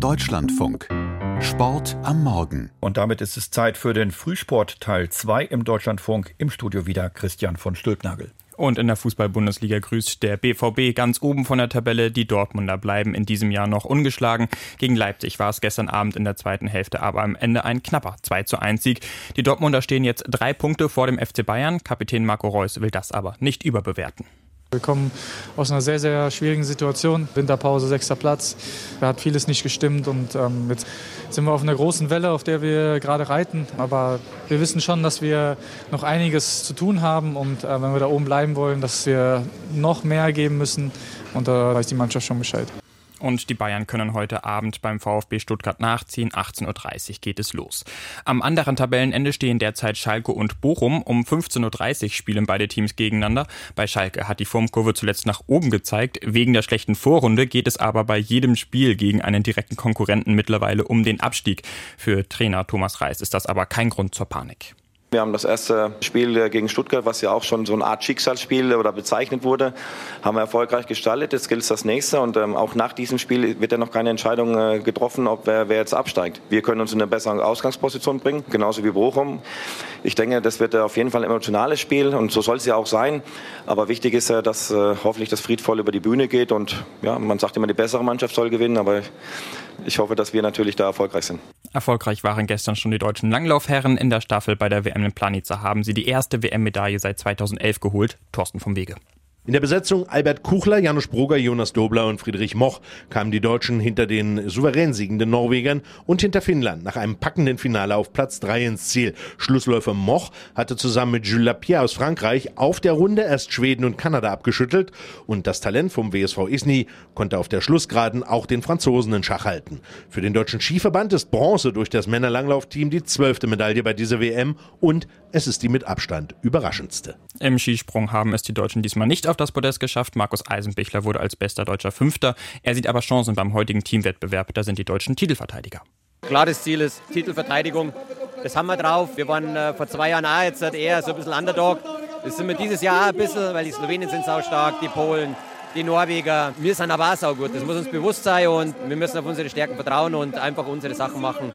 Deutschlandfunk. Sport am Morgen. Und damit ist es Zeit für den Frühsport Teil 2 im Deutschlandfunk. Im Studio wieder Christian von Stülpnagel. Und in der Fußball-Bundesliga grüßt der BVB ganz oben von der Tabelle. Die Dortmunder bleiben in diesem Jahr noch ungeschlagen. Gegen Leipzig war es gestern Abend in der zweiten Hälfte aber am Ende ein knapper 2 zu 1 Sieg. Die Dortmunder stehen jetzt drei Punkte vor dem FC Bayern. Kapitän Marco Reus will das aber nicht überbewerten. Wir kommen aus einer sehr, sehr schwierigen Situation. Winterpause, sechster Platz. Da hat vieles nicht gestimmt und ähm, jetzt sind wir auf einer großen Welle, auf der wir gerade reiten. Aber wir wissen schon, dass wir noch einiges zu tun haben und äh, wenn wir da oben bleiben wollen, dass wir noch mehr geben müssen. Und da weiß die Mannschaft schon Bescheid. Und die Bayern können heute Abend beim VfB Stuttgart nachziehen. 18.30 Uhr geht es los. Am anderen Tabellenende stehen derzeit Schalke und Bochum. Um 15.30 Uhr spielen beide Teams gegeneinander. Bei Schalke hat die Formkurve zuletzt nach oben gezeigt. Wegen der schlechten Vorrunde geht es aber bei jedem Spiel gegen einen direkten Konkurrenten mittlerweile um den Abstieg. Für Trainer Thomas Reis ist das aber kein Grund zur Panik. Wir haben das erste Spiel gegen Stuttgart, was ja auch schon so eine Art Schicksalsspiel oder bezeichnet wurde, haben wir erfolgreich gestaltet. Jetzt gilt es das nächste und ähm, auch nach diesem Spiel wird ja noch keine Entscheidung äh, getroffen, ob wer, wer, jetzt absteigt. Wir können uns in eine bessere Ausgangsposition bringen, genauso wie Bochum. Ich denke, das wird äh, auf jeden Fall ein emotionales Spiel und so soll es ja auch sein. Aber wichtig ist ja, dass äh, hoffentlich das friedvoll über die Bühne geht und ja, man sagt immer, die bessere Mannschaft soll gewinnen, aber ich hoffe, dass wir natürlich da erfolgreich sind. Erfolgreich waren gestern schon die deutschen Langlaufherren in der Staffel bei der WM in Planica haben sie die erste WM-Medaille seit 2011 geholt. Thorsten vom Wege. In der Besetzung Albert Kuchler, Janusz Broger, Jonas Dobler und Friedrich Moch kamen die Deutschen hinter den souverän siegenden Norwegern und hinter Finnland nach einem packenden Finale auf Platz 3 ins Ziel. Schlussläufer Moch hatte zusammen mit Jules Lapierre aus Frankreich auf der Runde erst Schweden und Kanada abgeschüttelt und das Talent vom WSV Isny konnte auf der Schlussgeraden auch den Franzosen in Schach halten. Für den deutschen Skiverband ist Bronze durch das Männerlanglaufteam die zwölfte Medaille bei dieser WM und es ist die mit Abstand überraschendste. Im Skisprung haben es die Deutschen diesmal nicht auf das Podest geschafft. Markus Eisenbichler wurde als bester deutscher Fünfter. Er sieht aber Chancen beim heutigen Teamwettbewerb. Da sind die deutschen Titelverteidiger. Klares Ziel ist Titelverteidigung. Das haben wir drauf. Wir waren äh, vor zwei Jahren auch jetzt eher so ein bisschen Underdog. Das sind wir dieses Jahr ein bisschen, weil die Slowenen sind sau stark, die Polen, die Norweger. Wir sind aber auch gut. Das muss uns bewusst sein und wir müssen auf unsere Stärken vertrauen und einfach unsere Sachen machen.